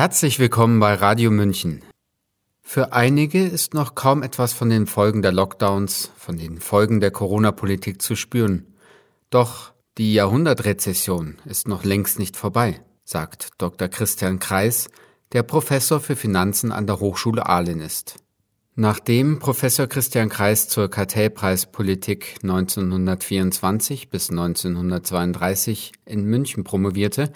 Herzlich willkommen bei Radio München. Für einige ist noch kaum etwas von den Folgen der Lockdowns, von den Folgen der Corona-Politik zu spüren. Doch die Jahrhundertrezession ist noch längst nicht vorbei, sagt Dr. Christian Kreis, der Professor für Finanzen an der Hochschule Aalen ist. Nachdem Professor Christian Kreis zur Kartellpreispolitik 1924 bis 1932 in München promovierte,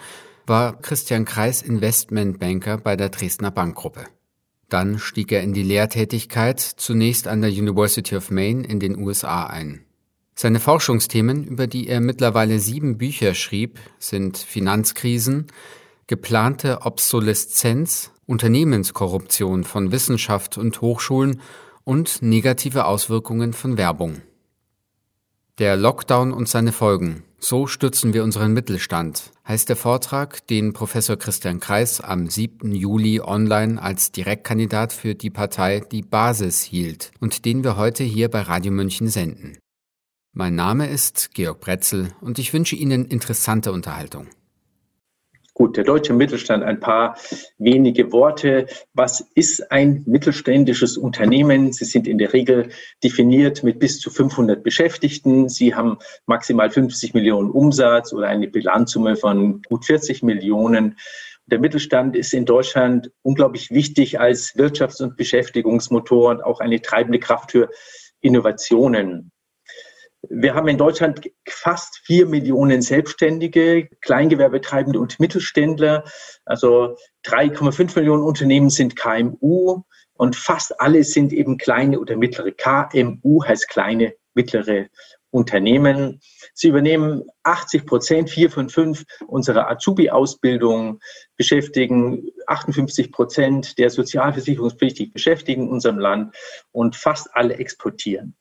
war Christian Kreis Investmentbanker bei der Dresdner Bankgruppe. Dann stieg er in die Lehrtätigkeit zunächst an der University of Maine in den USA ein. Seine Forschungsthemen, über die er mittlerweile sieben Bücher schrieb, sind Finanzkrisen, geplante Obsoleszenz, Unternehmenskorruption von Wissenschaft und Hochschulen und negative Auswirkungen von Werbung. Der Lockdown und seine Folgen. So stützen wir unseren Mittelstand, heißt der Vortrag, den Professor Christian Kreis am 7. Juli online als Direktkandidat für die Partei Die Basis hielt und den wir heute hier bei Radio München senden. Mein Name ist Georg Bretzel und ich wünsche Ihnen interessante Unterhaltung. Gut, der deutsche Mittelstand, ein paar wenige Worte. Was ist ein mittelständisches Unternehmen? Sie sind in der Regel definiert mit bis zu 500 Beschäftigten. Sie haben maximal 50 Millionen Umsatz oder eine Bilanzsumme von gut 40 Millionen. Der Mittelstand ist in Deutschland unglaublich wichtig als Wirtschafts- und Beschäftigungsmotor und auch eine treibende Kraft für Innovationen. Wir haben in Deutschland fast vier Millionen Selbstständige, Kleingewerbetreibende und Mittelständler. Also 3,5 Millionen Unternehmen sind KMU und fast alle sind eben kleine oder mittlere. KMU heißt kleine, mittlere Unternehmen. Sie übernehmen 80 Prozent, vier von fünf unserer Azubi-Ausbildung, beschäftigen 58 Prozent der sozialversicherungspflichtig Beschäftigten in unserem Land und fast alle exportieren.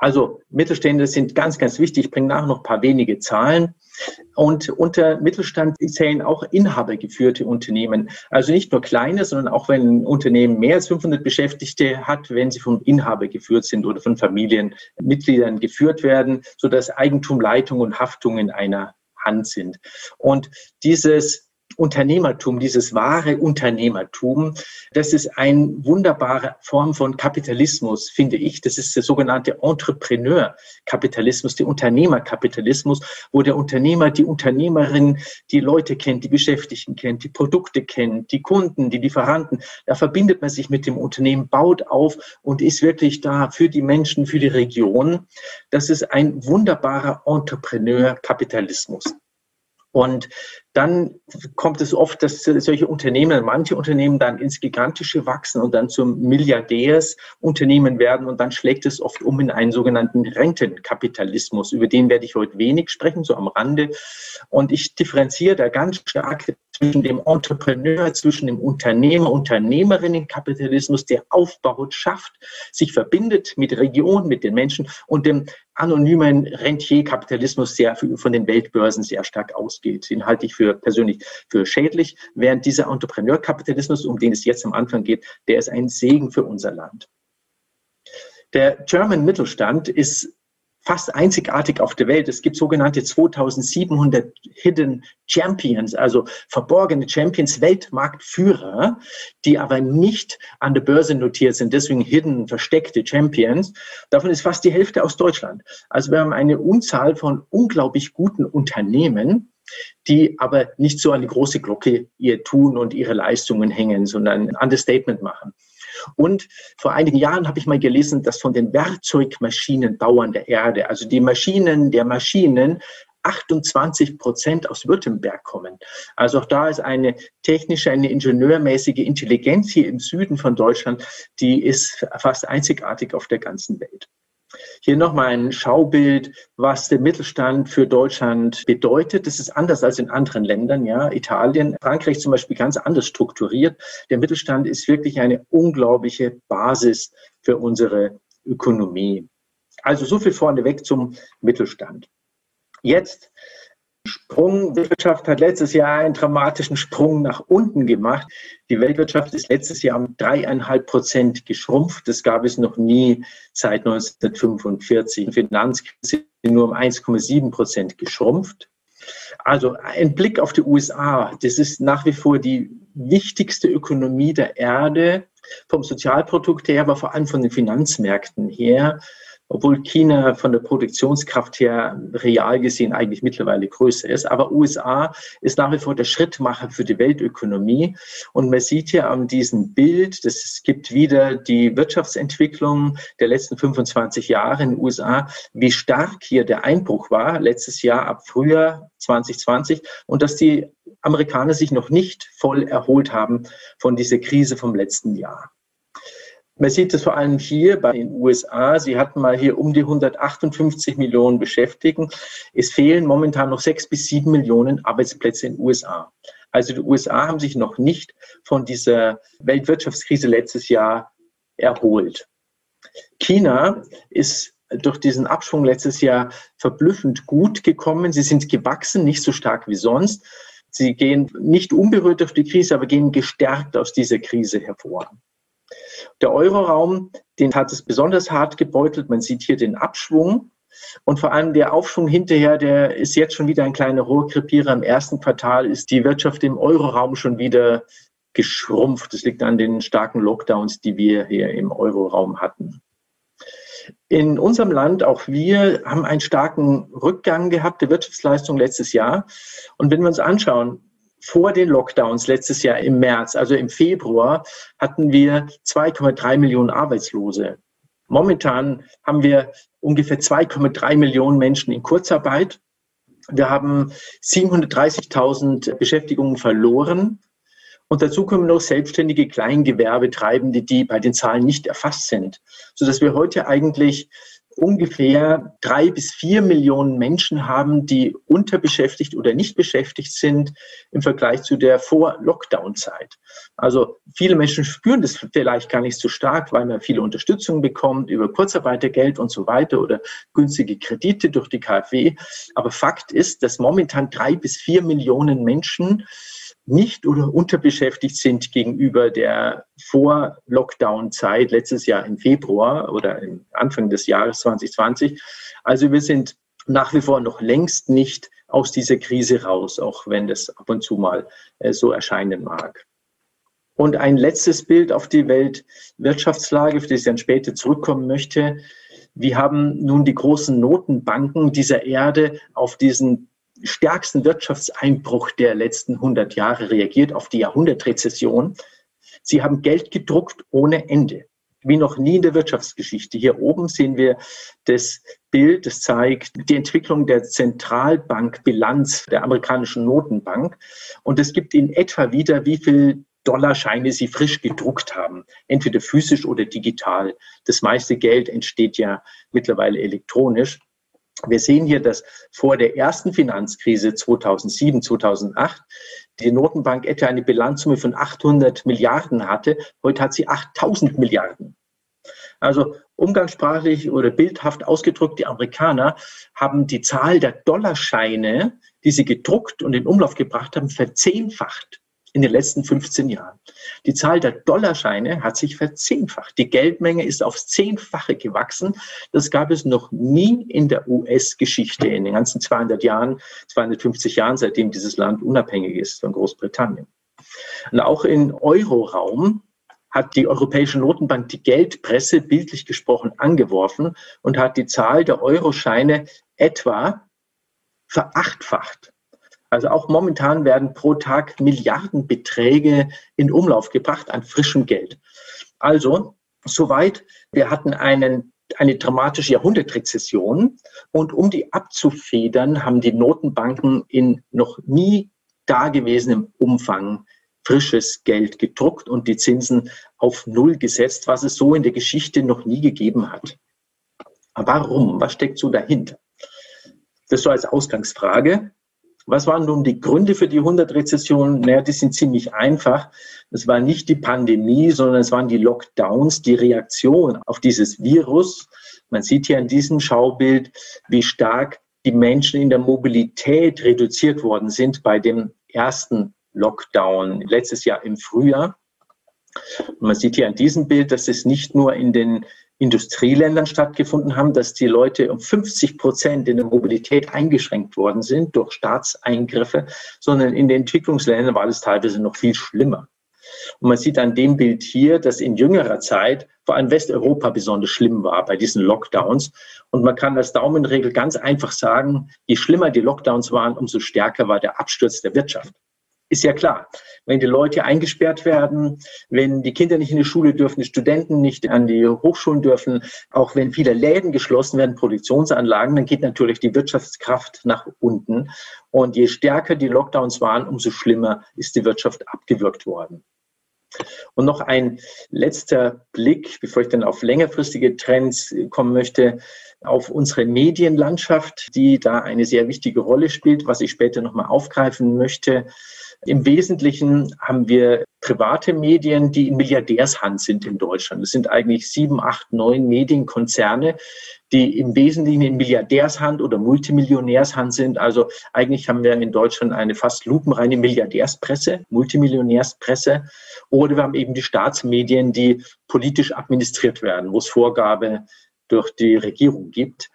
Also Mittelstände sind ganz, ganz wichtig. Ich bringe nachher noch ein paar wenige Zahlen. Und unter Mittelstand zählen auch inhabergeführte Unternehmen. Also nicht nur kleine, sondern auch wenn ein Unternehmen mehr als 500 Beschäftigte hat, wenn sie vom Inhaber geführt sind oder von Familienmitgliedern geführt werden, sodass Eigentum, Leitung und Haftung in einer Hand sind. Und dieses Unternehmertum, dieses wahre Unternehmertum, das ist eine wunderbare Form von Kapitalismus, finde ich. Das ist der sogenannte Entrepreneur-Kapitalismus, der Unternehmerkapitalismus, wo der Unternehmer, die Unternehmerin die Leute kennt, die Beschäftigten kennt, die Produkte kennt, die Kunden, die Lieferanten. Da verbindet man sich mit dem Unternehmen, baut auf und ist wirklich da für die Menschen, für die Region. Das ist ein wunderbarer Entrepreneur-Kapitalismus. Und dann kommt es oft, dass solche Unternehmen, manche Unternehmen dann ins Gigantische wachsen und dann zum Milliardärsunternehmen werden und dann schlägt es oft um in einen sogenannten Rentenkapitalismus. Über den werde ich heute wenig sprechen, so am Rande. Und ich differenziere da ganz stark zwischen dem Entrepreneur, zwischen dem Unternehmer, Unternehmerinnenkapitalismus, der aufbaut, schafft, sich verbindet mit Regionen, mit den Menschen und dem anonymen Rentierkapitalismus, der von den Weltbörsen sehr stark ausgeht. Den halte ich für persönlich für schädlich, während dieser Entrepreneurkapitalismus, um den es jetzt am Anfang geht, der ist ein Segen für unser Land. Der German Mittelstand ist fast einzigartig auf der Welt. Es gibt sogenannte 2700 Hidden Champions, also verborgene Champions, Weltmarktführer, die aber nicht an der Börse notiert sind, deswegen Hidden, versteckte Champions. Davon ist fast die Hälfte aus Deutschland. Also wir haben eine Unzahl von unglaublich guten Unternehmen, die aber nicht so an die große Glocke ihr Tun und ihre Leistungen hängen, sondern ein Understatement machen. Und vor einigen Jahren habe ich mal gelesen, dass von den Werkzeugmaschinenbauern der Erde, also die Maschinen der Maschinen, 28 Prozent aus Württemberg kommen. Also auch da ist eine technische, eine ingenieurmäßige Intelligenz hier im Süden von Deutschland, die ist fast einzigartig auf der ganzen Welt. Hier nochmal ein Schaubild, was der Mittelstand für Deutschland bedeutet. Das ist anders als in anderen Ländern, ja. Italien, Frankreich zum Beispiel ganz anders strukturiert. Der Mittelstand ist wirklich eine unglaubliche Basis für unsere Ökonomie. Also so viel vorneweg zum Mittelstand. Jetzt Sprung. Wirtschaft hat letztes Jahr einen dramatischen Sprung nach unten gemacht. Die Weltwirtschaft ist letztes Jahr um dreieinhalb Prozent geschrumpft. Das gab es noch nie seit 1945. Die Finanzkrise nur um 1,7 Prozent geschrumpft. Also ein Blick auf die USA, das ist nach wie vor die wichtigste Ökonomie der Erde vom Sozialprodukt her, aber vor allem von den Finanzmärkten her obwohl China von der Produktionskraft her real gesehen eigentlich mittlerweile größer ist. Aber USA ist nach wie vor der Schrittmacher für die Weltökonomie. Und man sieht hier an diesem Bild, dass es gibt wieder die Wirtschaftsentwicklung der letzten 25 Jahre in den USA, wie stark hier der Einbruch war, letztes Jahr ab Frühjahr 2020, und dass die Amerikaner sich noch nicht voll erholt haben von dieser Krise vom letzten Jahr. Man sieht es vor allem hier bei den USA. Sie hatten mal hier um die 158 Millionen Beschäftigten. Es fehlen momentan noch sechs bis sieben Millionen Arbeitsplätze in den USA. Also die USA haben sich noch nicht von dieser Weltwirtschaftskrise letztes Jahr erholt. China ist durch diesen Abschwung letztes Jahr verblüffend gut gekommen. Sie sind gewachsen, nicht so stark wie sonst. Sie gehen nicht unberührt durch die Krise, aber gehen gestärkt aus dieser Krise hervor. Der Euroraum, den hat es besonders hart gebeutelt. Man sieht hier den Abschwung. Und vor allem der Aufschwung hinterher, der ist jetzt schon wieder ein kleiner Rohrkrepierer. Im ersten Quartal ist die Wirtschaft im Euroraum schon wieder geschrumpft. Das liegt an den starken Lockdowns, die wir hier im Euroraum hatten. In unserem Land, auch wir, haben einen starken Rückgang gehabt der Wirtschaftsleistung letztes Jahr. Und wenn wir uns anschauen, vor den Lockdowns letztes Jahr im März, also im Februar, hatten wir 2,3 Millionen Arbeitslose. Momentan haben wir ungefähr 2,3 Millionen Menschen in Kurzarbeit. Wir haben 730.000 Beschäftigungen verloren. Und dazu kommen noch selbstständige Kleingewerbetreibende, die bei den Zahlen nicht erfasst sind, sodass wir heute eigentlich ungefähr drei bis vier Millionen Menschen haben, die unterbeschäftigt oder nicht beschäftigt sind im Vergleich zu der Vor-Lockdown-Zeit. Also viele Menschen spüren das vielleicht gar nicht so stark, weil man viele Unterstützung bekommt über Kurzarbeitergeld und so weiter oder günstige Kredite durch die KfW. Aber Fakt ist, dass momentan drei bis vier Millionen Menschen nicht oder unterbeschäftigt sind gegenüber der Vor-Lockdown-Zeit letztes Jahr im Februar oder Anfang des Jahres 2020. Also wir sind nach wie vor noch längst nicht aus dieser Krise raus, auch wenn das ab und zu mal äh, so erscheinen mag. Und ein letztes Bild auf die Weltwirtschaftslage, auf das ich dann später zurückkommen möchte. Wir haben nun die großen Notenbanken dieser Erde auf diesen stärksten Wirtschaftseinbruch der letzten 100 Jahre reagiert, auf die Jahrhundertrezession. Sie haben Geld gedruckt ohne Ende, wie noch nie in der Wirtschaftsgeschichte. Hier oben sehen wir das Bild, das zeigt die Entwicklung der Zentralbankbilanz der amerikanischen Notenbank. Und es gibt in etwa wieder, wie viel Dollarscheine sie frisch gedruckt haben, entweder physisch oder digital. Das meiste Geld entsteht ja mittlerweile elektronisch. Wir sehen hier, dass vor der ersten Finanzkrise 2007, 2008 die Notenbank etwa eine Bilanzsumme von 800 Milliarden hatte. Heute hat sie 8000 Milliarden. Also umgangssprachlich oder bildhaft ausgedrückt, die Amerikaner haben die Zahl der Dollarscheine, die sie gedruckt und in Umlauf gebracht haben, verzehnfacht in den letzten 15 Jahren. Die Zahl der Dollarscheine hat sich verzehnfacht. Die Geldmenge ist aufs Zehnfache gewachsen. Das gab es noch nie in der US-Geschichte in den ganzen 200 Jahren, 250 Jahren, seitdem dieses Land unabhängig ist von Großbritannien. Und auch im Euroraum hat die Europäische Notenbank die Geldpresse bildlich gesprochen angeworfen und hat die Zahl der Euroscheine etwa verachtfacht. Also auch momentan werden pro Tag Milliardenbeträge in Umlauf gebracht an frischem Geld. Also, soweit, wir hatten einen, eine dramatische Jahrhundertrezession und um die abzufedern, haben die Notenbanken in noch nie dagewesenem Umfang frisches Geld gedruckt und die Zinsen auf Null gesetzt, was es so in der Geschichte noch nie gegeben hat. Warum? Was steckt so dahinter? Das so als Ausgangsfrage. Was waren nun die Gründe für die 100-Rezession? Naja, die sind ziemlich einfach. Es war nicht die Pandemie, sondern es waren die Lockdowns, die Reaktion auf dieses Virus. Man sieht hier an diesem Schaubild, wie stark die Menschen in der Mobilität reduziert worden sind bei dem ersten Lockdown letztes Jahr im Frühjahr. Und man sieht hier an diesem Bild, dass es nicht nur in den Industrieländern stattgefunden haben, dass die Leute um 50 Prozent in der Mobilität eingeschränkt worden sind durch Staatseingriffe, sondern in den Entwicklungsländern war das teilweise noch viel schlimmer. Und man sieht an dem Bild hier, dass in jüngerer Zeit vor allem Westeuropa besonders schlimm war bei diesen Lockdowns. Und man kann als Daumenregel ganz einfach sagen, je schlimmer die Lockdowns waren, umso stärker war der Absturz der Wirtschaft. Ist ja klar, wenn die Leute eingesperrt werden, wenn die Kinder nicht in die Schule dürfen, die Studenten nicht an die Hochschulen dürfen, auch wenn viele Läden geschlossen werden, Produktionsanlagen, dann geht natürlich die Wirtschaftskraft nach unten. Und je stärker die Lockdowns waren, umso schlimmer ist die Wirtschaft abgewürgt worden. Und noch ein letzter Blick, bevor ich dann auf längerfristige Trends kommen möchte, auf unsere Medienlandschaft, die da eine sehr wichtige Rolle spielt, was ich später nochmal aufgreifen möchte. Im Wesentlichen haben wir private Medien, die in Milliardärshand sind in Deutschland. Das sind eigentlich sieben, acht, neun Medienkonzerne, die im Wesentlichen in Milliardärshand oder Multimillionärshand sind. Also eigentlich haben wir in Deutschland eine fast lupenreine Milliardärspresse, Multimillionärspresse. Oder wir haben eben die Staatsmedien, die politisch administriert werden, wo es Vorgabe durch die Regierung gibt.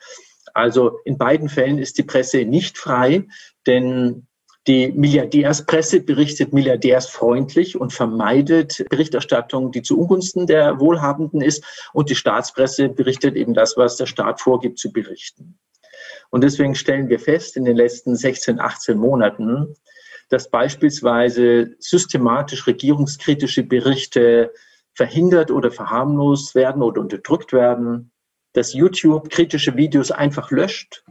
Also in beiden Fällen ist die Presse nicht frei, denn die Milliardärspresse berichtet milliardärsfreundlich und vermeidet Berichterstattung, die zu Ungunsten der Wohlhabenden ist. Und die Staatspresse berichtet eben das, was der Staat vorgibt zu berichten. Und deswegen stellen wir fest in den letzten 16, 18 Monaten, dass beispielsweise systematisch regierungskritische Berichte verhindert oder verharmlost werden oder unterdrückt werden, dass YouTube kritische Videos einfach löscht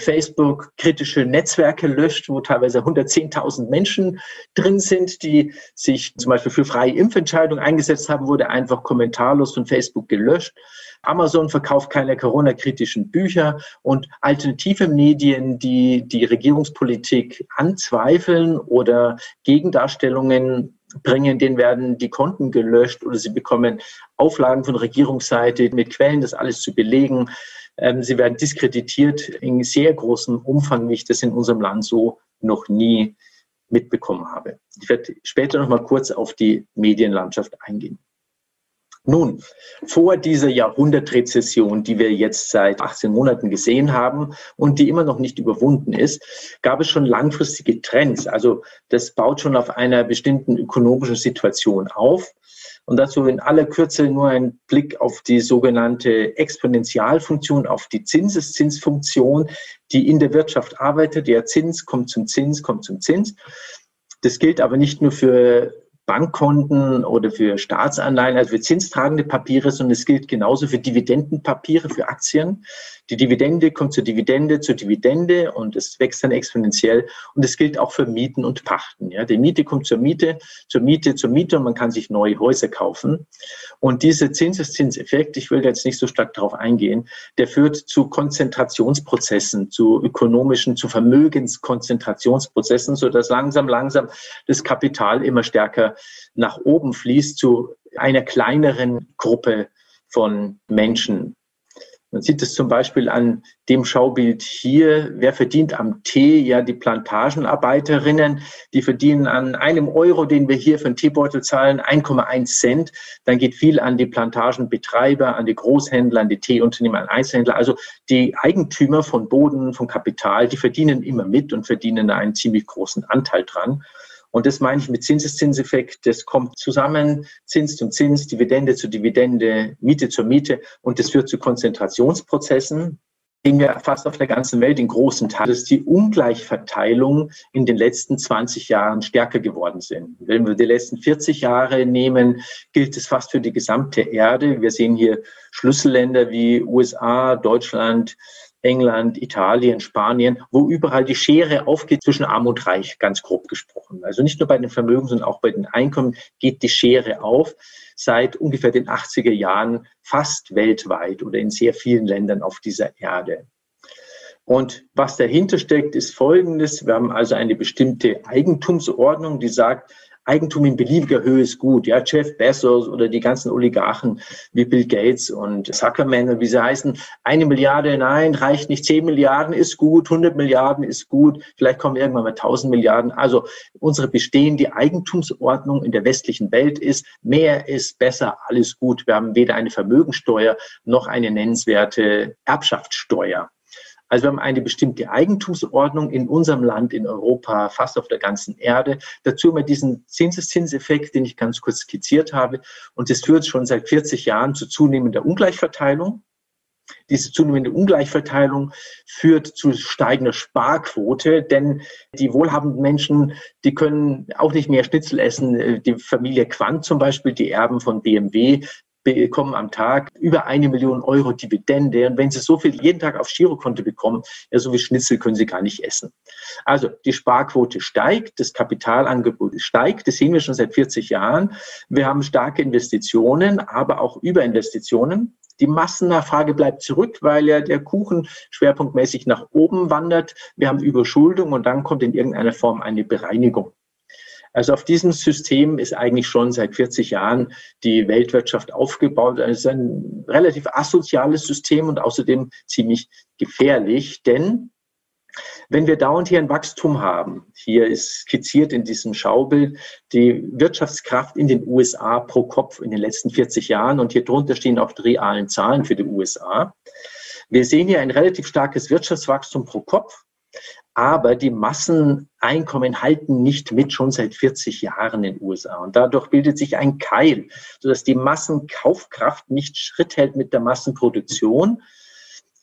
Facebook kritische Netzwerke löscht, wo teilweise 110.000 Menschen drin sind, die sich zum Beispiel für freie Impfentscheidungen eingesetzt haben, wurde einfach kommentarlos von Facebook gelöscht. Amazon verkauft keine Corona-kritischen Bücher und alternative Medien, die die Regierungspolitik anzweifeln oder Gegendarstellungen bringen, denen werden die Konten gelöscht oder sie bekommen Auflagen von Regierungsseite mit Quellen, das alles zu belegen. Ähm, sie werden diskreditiert in sehr großem Umfang, wie ich das in unserem Land so noch nie mitbekommen habe. Ich werde später noch mal kurz auf die Medienlandschaft eingehen. Nun, vor dieser Jahrhundertrezession, die wir jetzt seit 18 Monaten gesehen haben und die immer noch nicht überwunden ist, gab es schon langfristige Trends. Also das baut schon auf einer bestimmten ökonomischen Situation auf. Und dazu in aller Kürze nur ein Blick auf die sogenannte Exponentialfunktion, auf die Zinseszinsfunktion, die in der Wirtschaft arbeitet. Der Zins kommt zum Zins, kommt zum Zins. Das gilt aber nicht nur für Bankkonten oder für Staatsanleihen, also für zinstragende Papiere, sondern es gilt genauso für Dividendenpapiere, für Aktien. Die Dividende kommt zur Dividende, zur Dividende und es wächst dann exponentiell. Und es gilt auch für Mieten und Pachten. Ja, die Miete kommt zur Miete, zur Miete, zur Miete und man kann sich neue Häuser kaufen. Und dieser Zinseszinseffekt, ich will jetzt nicht so stark darauf eingehen, der führt zu Konzentrationsprozessen, zu ökonomischen, zu Vermögenskonzentrationsprozessen, sodass langsam, langsam das Kapital immer stärker nach oben fließt zu einer kleineren Gruppe von Menschen. Man sieht es zum Beispiel an dem Schaubild hier. Wer verdient am Tee? Ja, die Plantagenarbeiterinnen, die verdienen an einem Euro, den wir hier für einen Teebeutel zahlen, 1,1 Cent. Dann geht viel an die Plantagenbetreiber, an die Großhändler, an die Teeunternehmer, an Einzelhändler. Also die Eigentümer von Boden, von Kapital, die verdienen immer mit und verdienen da einen ziemlich großen Anteil dran. Und das meine ich mit Zinseszinseffekt. Das kommt zusammen, Zins zum Zins, Dividende zu Dividende, Miete zur Miete. Und das führt zu Konzentrationsprozessen, sehen wir fast auf der ganzen Welt in großen Teilen, dass die Ungleichverteilung in den letzten 20 Jahren stärker geworden sind. Wenn wir die letzten 40 Jahre nehmen, gilt es fast für die gesamte Erde. Wir sehen hier Schlüsselländer wie USA, Deutschland, England, Italien, Spanien, wo überall die Schere aufgeht zwischen Arm und Reich, ganz grob gesprochen. Also nicht nur bei den Vermögen, sondern auch bei den Einkommen geht die Schere auf seit ungefähr den 80er Jahren fast weltweit oder in sehr vielen Ländern auf dieser Erde. Und was dahinter steckt, ist Folgendes. Wir haben also eine bestimmte Eigentumsordnung, die sagt, Eigentum in beliebiger Höhe ist gut. Ja, Jeff Bezos oder die ganzen Oligarchen wie Bill Gates und Zuckerman und wie sie heißen, eine Milliarde, nein, reicht nicht. Zehn Milliarden ist gut, 100 Milliarden ist gut. Vielleicht kommen irgendwann mal 1000 Milliarden. Also unsere bestehende Eigentumsordnung in der westlichen Welt ist, mehr ist besser, alles gut. Wir haben weder eine Vermögensteuer noch eine nennenswerte Erbschaftssteuer. Also wir haben eine bestimmte Eigentumsordnung in unserem Land, in Europa, fast auf der ganzen Erde. Dazu wir diesen Zinseszinseffekt, den ich ganz kurz skizziert habe. Und das führt schon seit 40 Jahren zu zunehmender Ungleichverteilung. Diese zunehmende Ungleichverteilung führt zu steigender Sparquote, denn die wohlhabenden Menschen, die können auch nicht mehr Schnitzel essen. Die Familie Quandt zum Beispiel, die Erben von BMW, bekommen am Tag über eine Million Euro Dividende. Und wenn Sie so viel jeden Tag aufs Girokonto bekommen, ja, so wie Schnitzel können Sie gar nicht essen. Also die Sparquote steigt, das Kapitalangebot steigt. Das sehen wir schon seit 40 Jahren. Wir haben starke Investitionen, aber auch Überinvestitionen. Die Massennachfrage bleibt zurück, weil ja der Kuchen schwerpunktmäßig nach oben wandert. Wir haben Überschuldung und dann kommt in irgendeiner Form eine Bereinigung. Also auf diesem System ist eigentlich schon seit 40 Jahren die Weltwirtschaft aufgebaut. Es ist ein relativ asoziales System und außerdem ziemlich gefährlich, denn wenn wir dauernd hier ein Wachstum haben, hier ist skizziert in diesem Schaubild die Wirtschaftskraft in den USA pro Kopf in den letzten 40 Jahren und hier drunter stehen auch die realen Zahlen für die USA. Wir sehen hier ein relativ starkes Wirtschaftswachstum pro Kopf, aber die Masseneinkommen halten nicht mit, schon seit 40 Jahren in den USA. Und dadurch bildet sich ein Keil, sodass die Massenkaufkraft nicht Schritt hält mit der Massenproduktion.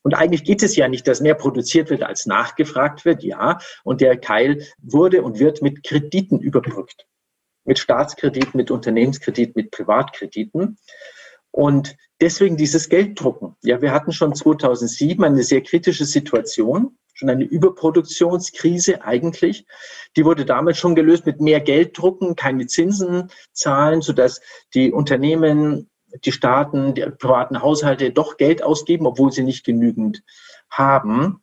Und eigentlich geht es ja nicht, dass mehr produziert wird, als nachgefragt wird, ja. Und der Keil wurde und wird mit Krediten überbrückt. Mit Staatskrediten, mit Unternehmenskrediten, mit Privatkrediten. Und deswegen dieses Gelddrucken. Ja, wir hatten schon 2007 eine sehr kritische Situation schon eine Überproduktionskrise eigentlich. Die wurde damals schon gelöst mit mehr Gelddrucken, keine Zinsen zahlen, sodass die Unternehmen, die Staaten, die privaten Haushalte doch Geld ausgeben, obwohl sie nicht genügend haben.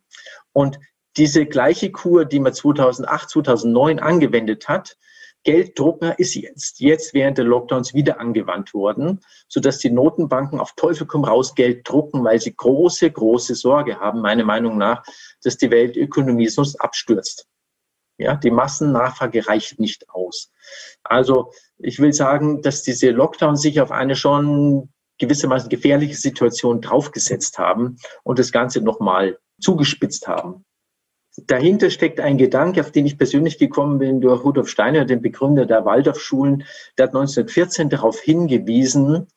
Und diese gleiche Kur, die man 2008, 2009 angewendet hat, Gelddrucker ist jetzt, jetzt während der Lockdowns wieder angewandt worden, sodass die Notenbanken auf Teufel komm raus Geld drucken, weil sie große, große Sorge haben, meiner Meinung nach, dass die Weltökonomie sonst abstürzt. Ja, die Massennachfrage reicht nicht aus. Also ich will sagen, dass diese Lockdowns sich auf eine schon gewissermaßen gefährliche Situation draufgesetzt haben und das Ganze nochmal zugespitzt haben. Dahinter steckt ein Gedanke, auf den ich persönlich gekommen bin durch Rudolf Steiner, den Begründer der Waldorfschulen. Der hat 1914 darauf hingewiesen,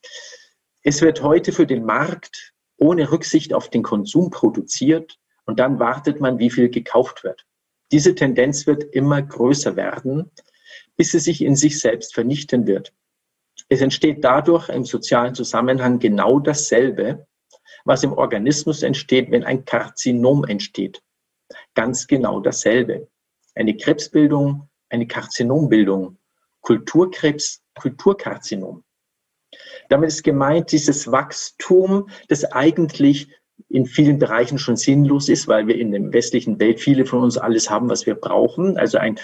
es wird heute für den Markt ohne Rücksicht auf den Konsum produziert und dann wartet man, wie viel gekauft wird. Diese Tendenz wird immer größer werden, bis sie sich in sich selbst vernichten wird. Es entsteht dadurch im sozialen Zusammenhang genau dasselbe, was im Organismus entsteht, wenn ein Karzinom entsteht ganz genau dasselbe. Eine Krebsbildung, eine Karzinombildung, Kulturkrebs, Kulturkarzinom. Damit ist gemeint dieses Wachstum, das eigentlich in vielen Bereichen schon sinnlos ist, weil wir in der westlichen Welt viele von uns alles haben, was wir brauchen. Also ein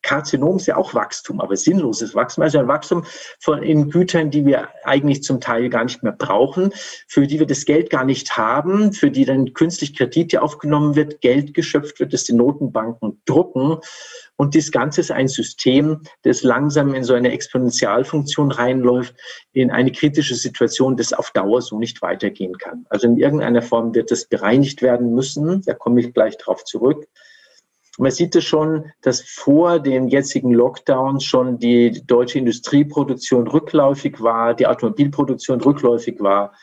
Karzinom ist ja auch Wachstum, aber sinnloses Wachstum, also ein Wachstum von in Gütern, die wir eigentlich zum Teil gar nicht mehr brauchen, für die wir das Geld gar nicht haben, für die dann künstlich Kredite aufgenommen wird, Geld geschöpft wird, das die Notenbanken drucken und das Ganze ist ein System, das langsam in so eine Exponentialfunktion reinläuft, in eine kritische Situation, das auf Dauer so nicht weitergehen kann. Also in irgendeiner Form wird das bereinigt werden müssen. Da komme ich gleich drauf zurück. Man sieht es schon, dass vor den jetzigen Lockdowns schon die deutsche Industrieproduktion rückläufig war, die Automobilproduktion rückläufig war,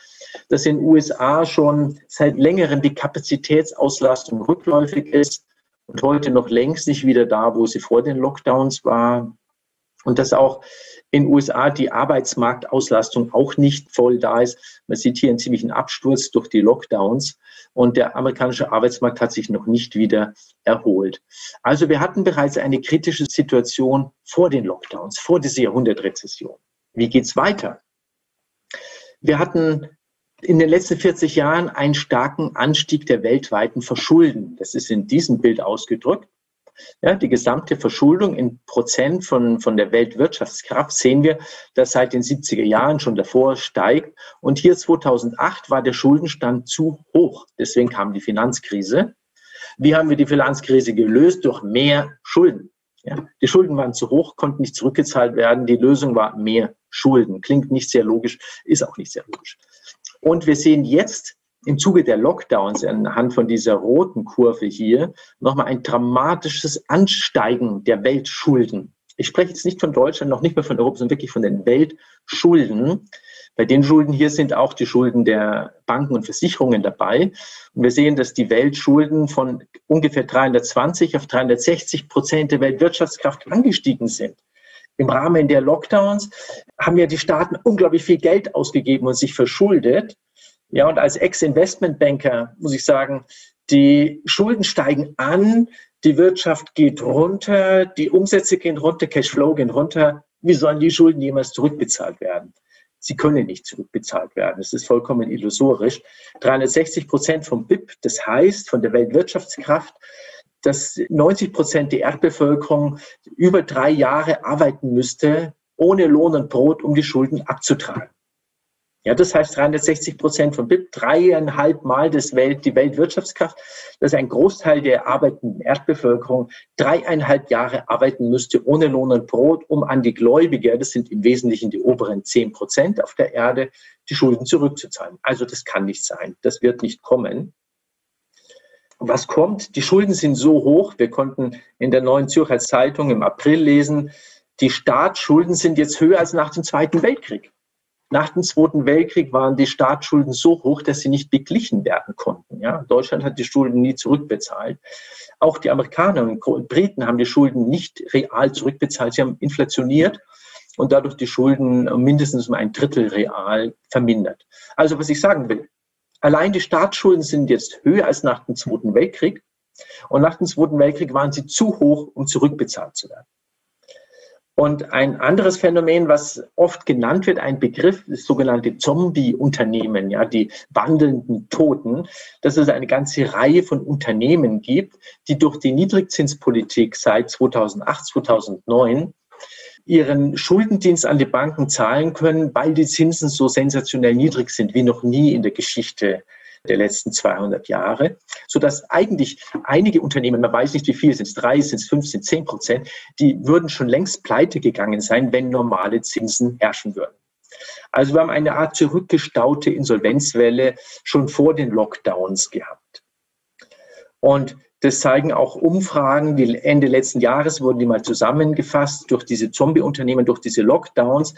dass in den USA schon seit längerem die Kapazitätsauslastung rückläufig ist und heute noch längst nicht wieder da, wo sie vor den Lockdowns war. Und dass auch in den USA die Arbeitsmarktauslastung auch nicht voll da ist. Man sieht hier einen ziemlichen Absturz durch die Lockdowns und der amerikanische Arbeitsmarkt hat sich noch nicht wieder erholt. Also wir hatten bereits eine kritische Situation vor den Lockdowns, vor dieser Jahrhundertrezession. Wie geht's weiter? Wir hatten in den letzten 40 Jahren einen starken Anstieg der weltweiten Verschulden. Das ist in diesem Bild ausgedrückt. ja, die gesamte Verschuldung in Prozent von, von der Weltwirtschaftskraft, sehen wir, dass seit den 70er Jahren schon davor steigt. Und hier 2008 war der Schuldenstand zu hoch. Deswegen kam die Finanzkrise. Wie haben wir die Finanzkrise gelöst? Durch mehr Schulden. Ja, die Schulden waren zu hoch, konnten nicht zurückgezahlt werden. Die Lösung war mehr Schulden. Klingt nicht sehr logisch, ist auch nicht sehr logisch. Und wir sehen jetzt im Zuge der Lockdowns anhand von dieser roten Kurve hier nochmal ein dramatisches Ansteigen der Weltschulden. Ich spreche jetzt nicht von Deutschland, noch nicht mehr von Europa, sondern wirklich von den Weltschulden. Bei den Schulden hier sind auch die Schulden der Banken und Versicherungen dabei. Und wir sehen, dass die Weltschulden von ungefähr 320 auf 360 Prozent der Weltwirtschaftskraft angestiegen sind. Im Rahmen der Lockdowns haben ja die Staaten unglaublich viel Geld ausgegeben und sich verschuldet. Ja, und als Ex-Investmentbanker muss ich sagen, die Schulden steigen an, die Wirtschaft geht runter, die Umsätze gehen runter, Cashflow gehen runter. Wie sollen die Schulden jemals zurückbezahlt werden? Sie können nicht zurückbezahlt werden. Es ist vollkommen illusorisch. 360 Prozent vom BIP, das heißt von der Weltwirtschaftskraft, dass 90 Prozent der Erdbevölkerung über drei Jahre arbeiten müsste, ohne Lohn und Brot, um die Schulden abzutragen. Ja, das heißt 360 Prozent von BIP, dreieinhalb Mal das Welt, die Weltwirtschaftskraft, dass ein Großteil der arbeitenden Erdbevölkerung dreieinhalb Jahre arbeiten müsste ohne Lohn und Brot, um an die Gläubiger, das sind im Wesentlichen die oberen zehn Prozent auf der Erde, die Schulden zurückzuzahlen. Also das kann nicht sein. Das wird nicht kommen. Was kommt? Die Schulden sind so hoch. Wir konnten in der Neuen Zürcher Zeitung im April lesen, die Staatsschulden sind jetzt höher als nach dem Zweiten Weltkrieg. Nach dem Zweiten Weltkrieg waren die Staatsschulden so hoch, dass sie nicht beglichen werden konnten. Ja, Deutschland hat die Schulden nie zurückbezahlt. Auch die Amerikaner und Briten haben die Schulden nicht real zurückbezahlt. Sie haben inflationiert und dadurch die Schulden mindestens um ein Drittel real vermindert. Also was ich sagen will, allein die Staatsschulden sind jetzt höher als nach dem Zweiten Weltkrieg. Und nach dem Zweiten Weltkrieg waren sie zu hoch, um zurückbezahlt zu werden. Und ein anderes Phänomen, was oft genannt wird, ein Begriff, das sogenannte Zombie-Unternehmen, ja, die wandelnden Toten, dass es eine ganze Reihe von Unternehmen gibt, die durch die Niedrigzinspolitik seit 2008, 2009 ihren Schuldendienst an die Banken zahlen können, weil die Zinsen so sensationell niedrig sind wie noch nie in der Geschichte der letzten 200 Jahre, sodass eigentlich einige Unternehmen, man weiß nicht wie viel, sind es drei, sind es fünf, sind zehn Prozent, die würden schon längst pleite gegangen sein, wenn normale Zinsen herrschen würden. Also wir haben eine Art zurückgestaute Insolvenzwelle schon vor den Lockdowns gehabt. Und das zeigen auch Umfragen, die Ende letzten Jahres wurden die mal zusammengefasst durch diese Zombie-Unternehmen, durch diese Lockdowns,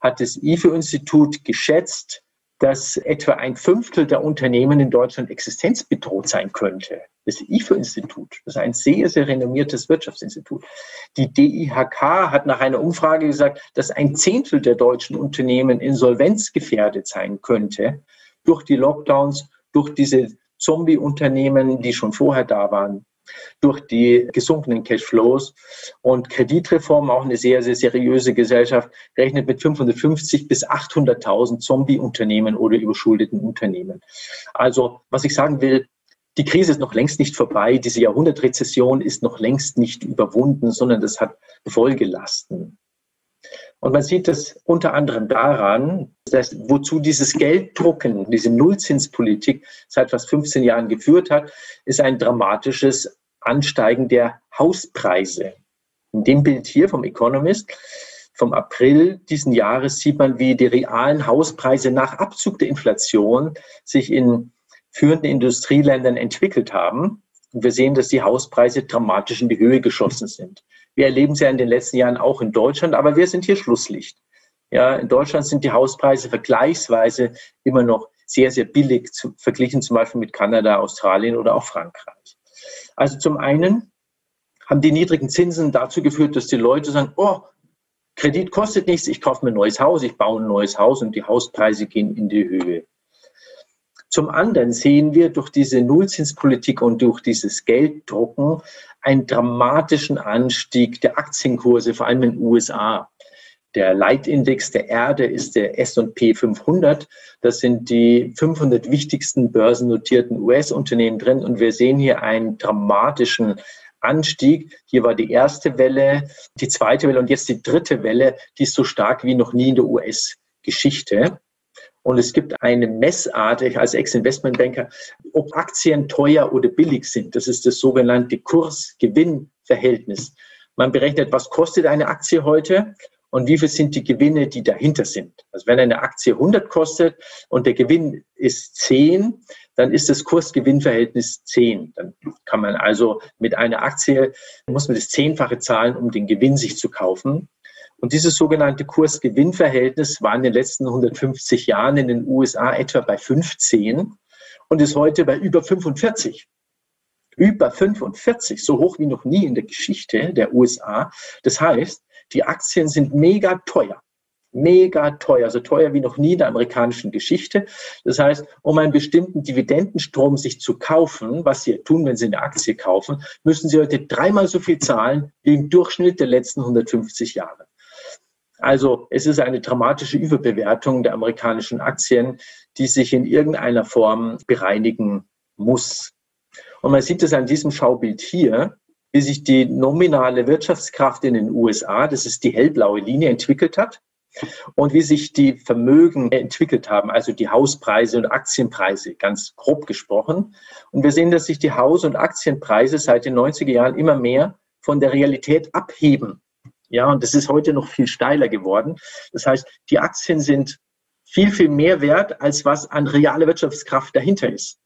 hat das IFO-Institut geschätzt, dass etwa ein Fünftel der Unternehmen in Deutschland existenzbedroht sein könnte. Das IFO-Institut, das ist ein sehr, sehr renommiertes Wirtschaftsinstitut. Die DIHK hat nach einer Umfrage gesagt, dass ein Zehntel der deutschen Unternehmen insolvenzgefährdet sein könnte durch die Lockdowns, durch diese Zombie-Unternehmen, die schon vorher da waren durch die gesunkenen Cashflows. Und Kreditreform, auch eine sehr, sehr seriöse Gesellschaft, rechnet mit 550 bis 800.000 Zombie-Unternehmen oder überschuldeten Unternehmen. Also, was ich sagen will, die Krise ist noch längst nicht vorbei. Diese Jahrhundertrezession ist noch längst nicht überwunden, sondern das hat Folgelasten. Und man sieht das unter anderem daran, dass wozu dieses Gelddrucken, diese Nullzinspolitik seit fast 15 Jahren geführt hat, ist ein dramatisches Ansteigen der Hauspreise. In dem Bild hier vom Economist vom April diesen Jahres sieht man, wie die realen Hauspreise nach Abzug der Inflation sich in führenden Industrieländern entwickelt haben. Und wir sehen, dass die Hauspreise dramatisch in die Höhe geschossen sind. Wir erleben es ja in den letzten Jahren auch in Deutschland, aber wir sind hier Schlusslicht. Ja, in Deutschland sind die Hauspreise vergleichsweise immer noch sehr, sehr billig, zu, verglichen zum Beispiel mit Kanada, Australien oder auch Frankreich. Also zum einen haben die niedrigen Zinsen dazu geführt, dass die Leute sagen, oh, Kredit kostet nichts, ich kaufe mir ein neues Haus, ich baue ein neues Haus und die Hauspreise gehen in die Höhe. Zum anderen sehen wir durch diese Nullzinspolitik und durch dieses Gelddrucken einen dramatischen Anstieg der Aktienkurse, vor allem in den USA. Der Leitindex der Erde ist der S&P 500. Das sind die 500 wichtigsten börsennotierten US-Unternehmen drin. Und wir sehen hier einen dramatischen Anstieg. Hier war die erste Welle, die zweite Welle und jetzt die dritte Welle, die ist so stark wie noch nie in der US-Geschichte. Und es gibt eine Messart, ich als Ex-Investmentbanker, ob Aktien teuer oder billig sind. Das ist das sogenannte Kurs-Gewinn-Verhältnis. Man berechnet, was kostet eine Aktie heute und wie viel sind die Gewinne, die dahinter sind. Also wenn eine Aktie 100 kostet und der Gewinn ist 10, dann ist das Kurs-Gewinn-Verhältnis 10. Dann kann man also mit einer Aktie, muss man das Zehnfache zahlen, um den Gewinn sich zu kaufen. Und dieses sogenannte Kurs-Gewinn-Verhältnis war in den letzten 150 Jahren in den USA etwa bei 15 und ist heute bei über 45. Über 45, so hoch wie noch nie in der Geschichte der USA. Das heißt, die Aktien sind mega teuer. Mega teuer, so teuer wie noch nie in der amerikanischen Geschichte. Das heißt, um einen bestimmten Dividendenstrom sich zu kaufen, was Sie tun, wenn Sie eine Aktie kaufen, müssen Sie heute dreimal so viel zahlen wie im Durchschnitt der letzten 150 Jahre. Also es ist eine dramatische Überbewertung der amerikanischen Aktien, die sich in irgendeiner Form bereinigen muss. Und man sieht es an diesem Schaubild hier, wie sich die nominale Wirtschaftskraft in den USA, das ist die hellblaue Linie, entwickelt hat und wie sich die Vermögen entwickelt haben, also die Hauspreise und Aktienpreise, ganz grob gesprochen. Und wir sehen, dass sich die Haus- und Aktienpreise seit den 90er Jahren immer mehr von der Realität abheben. Ja, und das ist heute noch viel steiler geworden. Das heißt, die Aktien sind viel, viel mehr wert, als was an reale Wirtschaftskraft dahinter ist.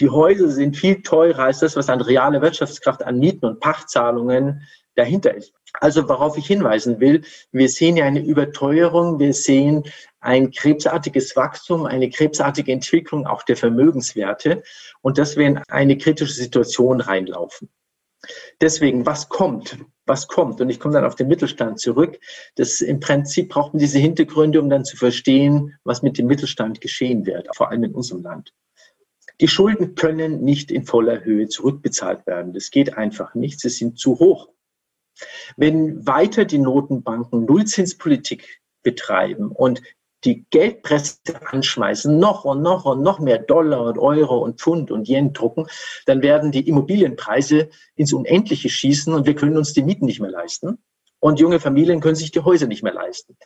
Die Häuser sind viel teurer als das, was an reale Wirtschaftskraft an Mieten und Pachtzahlungen dahinter ist. Also worauf ich hinweisen will, wir sehen ja eine Überteuerung, wir sehen ein krebsartiges Wachstum, eine krebsartige Entwicklung auch der Vermögenswerte und dass wir in eine kritische Situation reinlaufen. Deswegen, was kommt? Was kommt? Und ich komme dann auf den Mittelstand zurück. Das im Prinzip braucht man diese Hintergründe, um dann zu verstehen, was mit dem Mittelstand geschehen wird, vor allem in unserem Land. Die Schulden können nicht in voller Höhe zurückbezahlt werden. Das geht einfach nicht. Sie sind zu hoch. Wenn weiter die Notenbanken Nullzinspolitik betreiben und die Geldpresse anschmeißen, noch und noch und noch mehr Dollar und Euro und Pfund und Yen drucken, dann werden die Immobilienpreise ins Unendliche schießen und wir können uns die Mieten nicht mehr leisten. Und junge Familien können sich die Häuser nicht mehr leisten.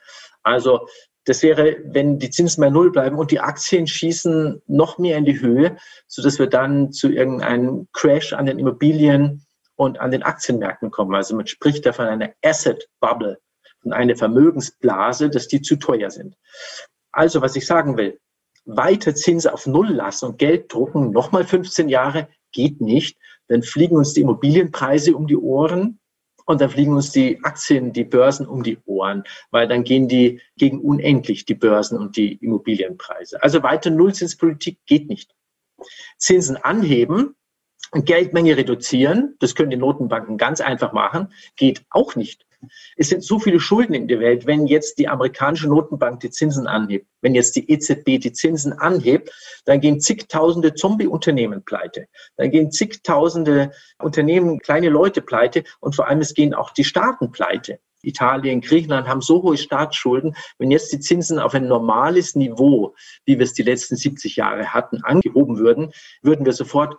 Also das wäre, wenn die Zinsen bei Null bleiben und die Aktien schießen noch mehr in die Höhe, so dass wir dann zu irgendeinem Crash an den Immobilien und an den Aktienmärkten kommen. Also man spricht da von einer Asset Bubble und eine Vermögensblase, dass die zu teuer sind. Also, was ich sagen will, weiter Zinsen auf Null lassen und Geld drucken, nochmal 15 Jahre, geht nicht. Dann fliegen uns die Immobilienpreise um die Ohren und dann fliegen uns die Aktien, die Börsen um die Ohren, weil dann gehen die gegen unendlich, die Börsen und die Immobilienpreise. Also weiter Nullzinspolitik geht nicht. Zinsen anheben, Geldmenge reduzieren, das können die Notenbanken ganz einfach machen, geht auch nicht. Es sind so viele Schulden in der Welt. Wenn jetzt die amerikanische Notenbank die Zinsen anhebt, wenn jetzt die EZB die Zinsen anhebt, dann gehen zigtausende Zombie-Unternehmen pleite. Dann gehen zigtausende Unternehmen, kleine Leute pleite und vor allem es gehen auch die Staaten pleite. Italien, Griechenland haben so hohe Staatsschulden. Wenn jetzt die Zinsen auf ein normales Niveau, wie wir es die letzten 70 Jahre hatten, angehoben würden, würden wir sofort